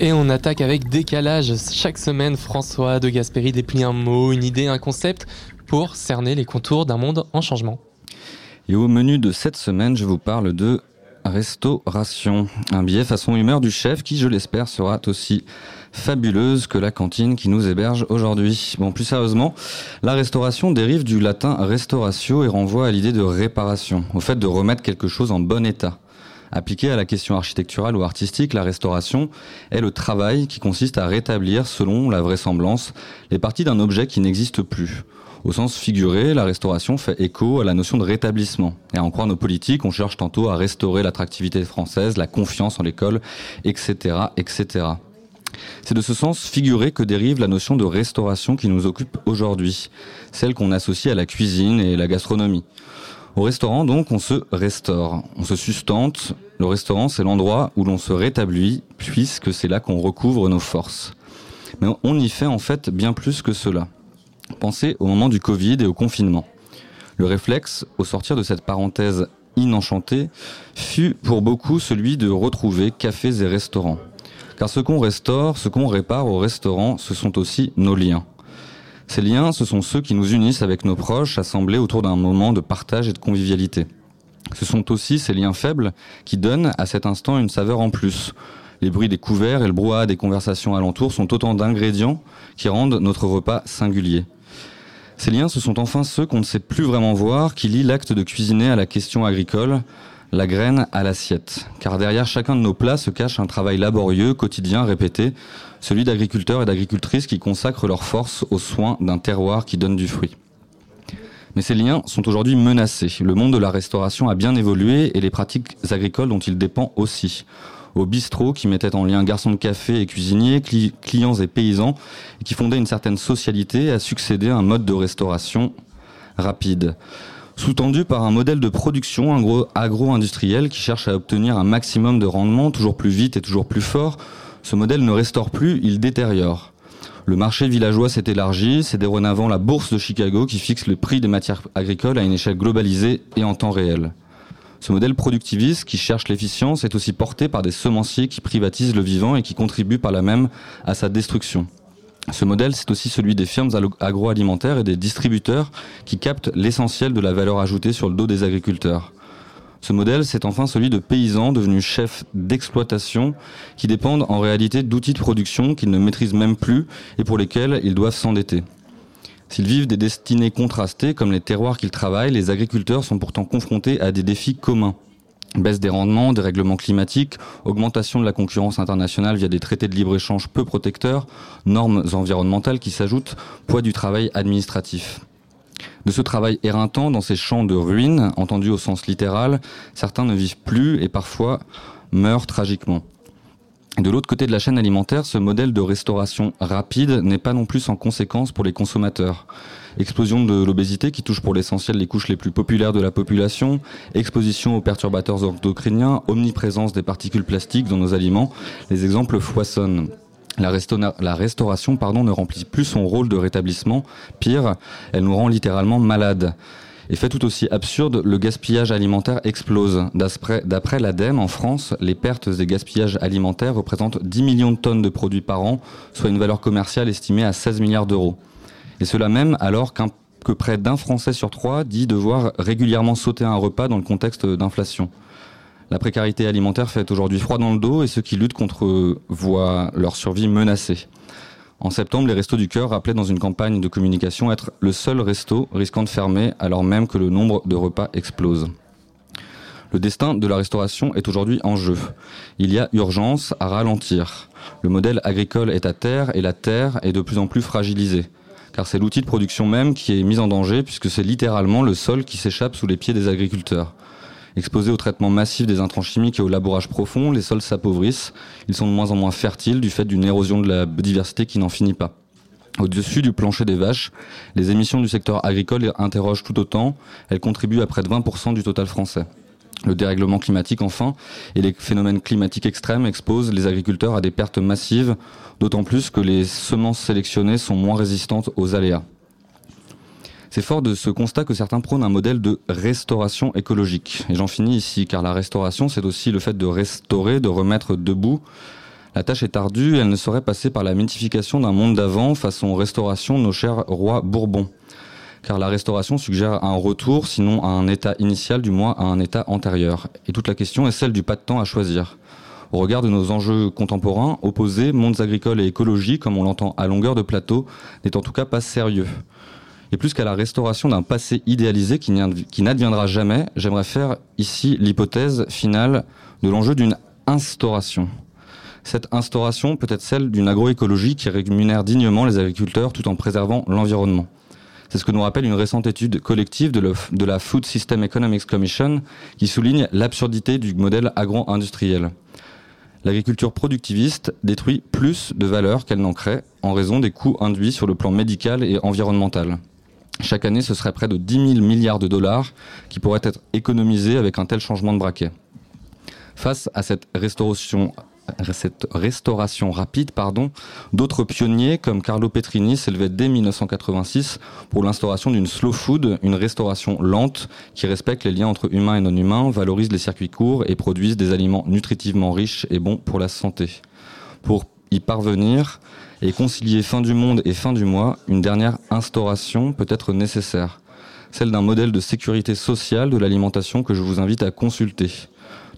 Et on attaque avec décalage. Chaque semaine, François de Gasperi déplie un mot, une idée, un concept pour cerner les contours d'un monde en changement. Et au menu de cette semaine, je vous parle de restauration. Un billet façon humeur du chef qui, je l'espère, sera aussi fabuleuse que la cantine qui nous héberge aujourd'hui. Bon, plus sérieusement, la restauration dérive du latin restauratio et renvoie à l'idée de réparation, au fait de remettre quelque chose en bon état. Appliquée à la question architecturale ou artistique, la restauration est le travail qui consiste à rétablir, selon la vraisemblance, les parties d'un objet qui n'existe plus. Au sens figuré, la restauration fait écho à la notion de rétablissement. Et en croire nos politiques, on cherche tantôt à restaurer l'attractivité française, la confiance en l'école, etc., etc. C'est de ce sens figuré que dérive la notion de restauration qui nous occupe aujourd'hui, celle qu'on associe à la cuisine et la gastronomie. Au restaurant, donc, on se restaure, on se sustente. Le restaurant, c'est l'endroit où l'on se rétablit, puisque c'est là qu'on recouvre nos forces. Mais on y fait en fait bien plus que cela. Pensez au moment du Covid et au confinement. Le réflexe, au sortir de cette parenthèse inenchantée, fut pour beaucoup celui de retrouver cafés et restaurants. Car ce qu'on restaure, ce qu'on répare au restaurant, ce sont aussi nos liens. Ces liens, ce sont ceux qui nous unissent avec nos proches, assemblés autour d'un moment de partage et de convivialité. Ce sont aussi ces liens faibles qui donnent à cet instant une saveur en plus. Les bruits des couverts et le brouhaha des conversations alentours sont autant d'ingrédients qui rendent notre repas singulier. Ces liens, ce sont enfin ceux qu'on ne sait plus vraiment voir, qui lient l'acte de cuisiner à la question agricole, la graine à l'assiette. Car derrière chacun de nos plats se cache un travail laborieux, quotidien, répété, celui d'agriculteurs et d'agricultrices qui consacrent leur force aux soins d'un terroir qui donne du fruit. Mais ces liens sont aujourd'hui menacés. Le monde de la restauration a bien évolué et les pratiques agricoles dont il dépend aussi. Au bistrot qui mettait en lien garçons de café et cuisiniers, clients et paysans, et qui fondait une certaine socialité, a succédé un mode de restauration rapide. Sous-tendu par un modèle de production agro-industriel qui cherche à obtenir un maximum de rendement toujours plus vite et toujours plus fort, ce modèle ne restaure plus, il détériore. Le marché villageois s'est élargi, c'est dorénavant la bourse de Chicago qui fixe le prix des matières agricoles à une échelle globalisée et en temps réel. Ce modèle productiviste qui cherche l'efficience est aussi porté par des semenciers qui privatisent le vivant et qui contribuent par là même à sa destruction. Ce modèle, c'est aussi celui des firmes agroalimentaires et des distributeurs qui captent l'essentiel de la valeur ajoutée sur le dos des agriculteurs. Ce modèle, c'est enfin celui de paysans devenus chefs d'exploitation qui dépendent en réalité d'outils de production qu'ils ne maîtrisent même plus et pour lesquels ils doivent s'endetter. S'ils vivent des destinées contrastées comme les terroirs qu'ils travaillent, les agriculteurs sont pourtant confrontés à des défis communs. Baisse des rendements, dérèglement climatique, augmentation de la concurrence internationale via des traités de libre-échange peu protecteurs, normes environnementales qui s'ajoutent, poids du travail administratif. De ce travail éreintant dans ces champs de ruines, entendu au sens littéral, certains ne vivent plus et parfois meurent tragiquement. De l'autre côté de la chaîne alimentaire, ce modèle de restauration rapide n'est pas non plus sans conséquence pour les consommateurs. Explosion de l'obésité qui touche pour l'essentiel les couches les plus populaires de la population, exposition aux perturbateurs endocriniens, omniprésence des particules plastiques dans nos aliments, les exemples foisonnent. La, restauration pardon, ne remplit plus son rôle de rétablissement. Pire, elle nous rend littéralement malades. Et fait tout aussi absurde, le gaspillage alimentaire explose. D'après l'ADEME, en France, les pertes des gaspillages alimentaires représentent 10 millions de tonnes de produits par an, soit une valeur commerciale estimée à 16 milliards d'euros. Et cela même alors que près d'un Français sur trois dit devoir régulièrement sauter un repas dans le contexte d'inflation. La précarité alimentaire fait aujourd'hui froid dans le dos et ceux qui luttent contre eux voient leur survie menacée. En septembre, les Restos du Cœur rappelaient dans une campagne de communication être le seul resto risquant de fermer alors même que le nombre de repas explose. Le destin de la restauration est aujourd'hui en jeu. Il y a urgence à ralentir. Le modèle agricole est à terre et la terre est de plus en plus fragilisée. Car c'est l'outil de production même qui est mis en danger puisque c'est littéralement le sol qui s'échappe sous les pieds des agriculteurs. Exposés au traitement massif des intrants chimiques et au labourage profond, les sols s'appauvrissent. Ils sont de moins en moins fertiles du fait d'une érosion de la biodiversité qui n'en finit pas. Au-dessus du plancher des vaches, les émissions du secteur agricole interrogent tout autant. Elles contribuent à près de 20% du total français. Le dérèglement climatique, enfin, et les phénomènes climatiques extrêmes exposent les agriculteurs à des pertes massives, d'autant plus que les semences sélectionnées sont moins résistantes aux aléas. C'est fort de ce constat que certains prônent un modèle de restauration écologique. Et j'en finis ici, car la restauration, c'est aussi le fait de restaurer, de remettre debout, La tâche est ardue, elle ne saurait passer par la mythification d'un monde d'avant façon restauration nos chers rois bourbons. Car la restauration suggère un retour, sinon à un état initial, du moins à un état antérieur. Et toute la question est celle du pas de temps à choisir. Au regard de nos enjeux contemporains, opposés, mondes agricoles et écologie, comme on l'entend à longueur de plateau, n'est en tout cas pas sérieux. Et plus qu'à la restauration d'un passé idéalisé qui n'adviendra jamais, j'aimerais faire ici l'hypothèse finale de l'enjeu d'une instauration. Cette instauration peut être celle d'une agroécologie qui rémunère dignement les agriculteurs tout en préservant l'environnement. C'est ce que nous rappelle une récente étude collective de, la Food System Economics Commission qui souligne l'absurdité du modèle agro-industriel. L'agriculture productiviste détruit plus de valeur qu'elle n'en crée en raison des coûts induits sur le plan médical et environnemental. Chaque année, ce serait près de 10 000 milliards de dollars qui pourraient être économisés avec un tel changement de braquet. Face à cette restauration, restauration rapide, pardon, d'autres pionniers comme Carlo Petrini s'élevaient dès 1986 pour l'instauration d'une slow food, une restauration lente qui respecte les liens entre humains et non humains, valorise les circuits courts et produise des aliments nutritivement riches et bons pour la santé. Pour y parvenir et concilier fin du monde et fin du mois, une dernière instauration peut être nécessaire, celle d'un modèle de sécurité sociale de l'alimentation que je vous invite à consulter.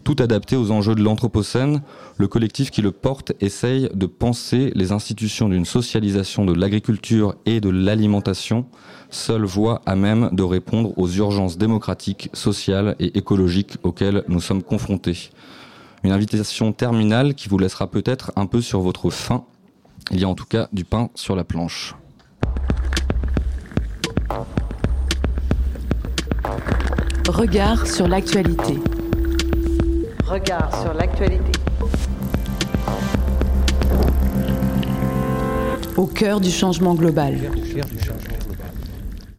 Tout adapté aux enjeux de l'Anthropocène, le collectif qui le porte essaye de penser les institutions d'une socialisation de l'agriculture et de l'alimentation, seule voie à même de répondre aux urgences démocratiques, sociales et écologiques auxquelles nous sommes confrontés. Une invitation terminale qui vous laissera peut-être un peu sur votre faim. Il y a en tout cas du pain sur la planche. Regard sur l'actualité. Regard sur l'actualité. Au cœur du changement global.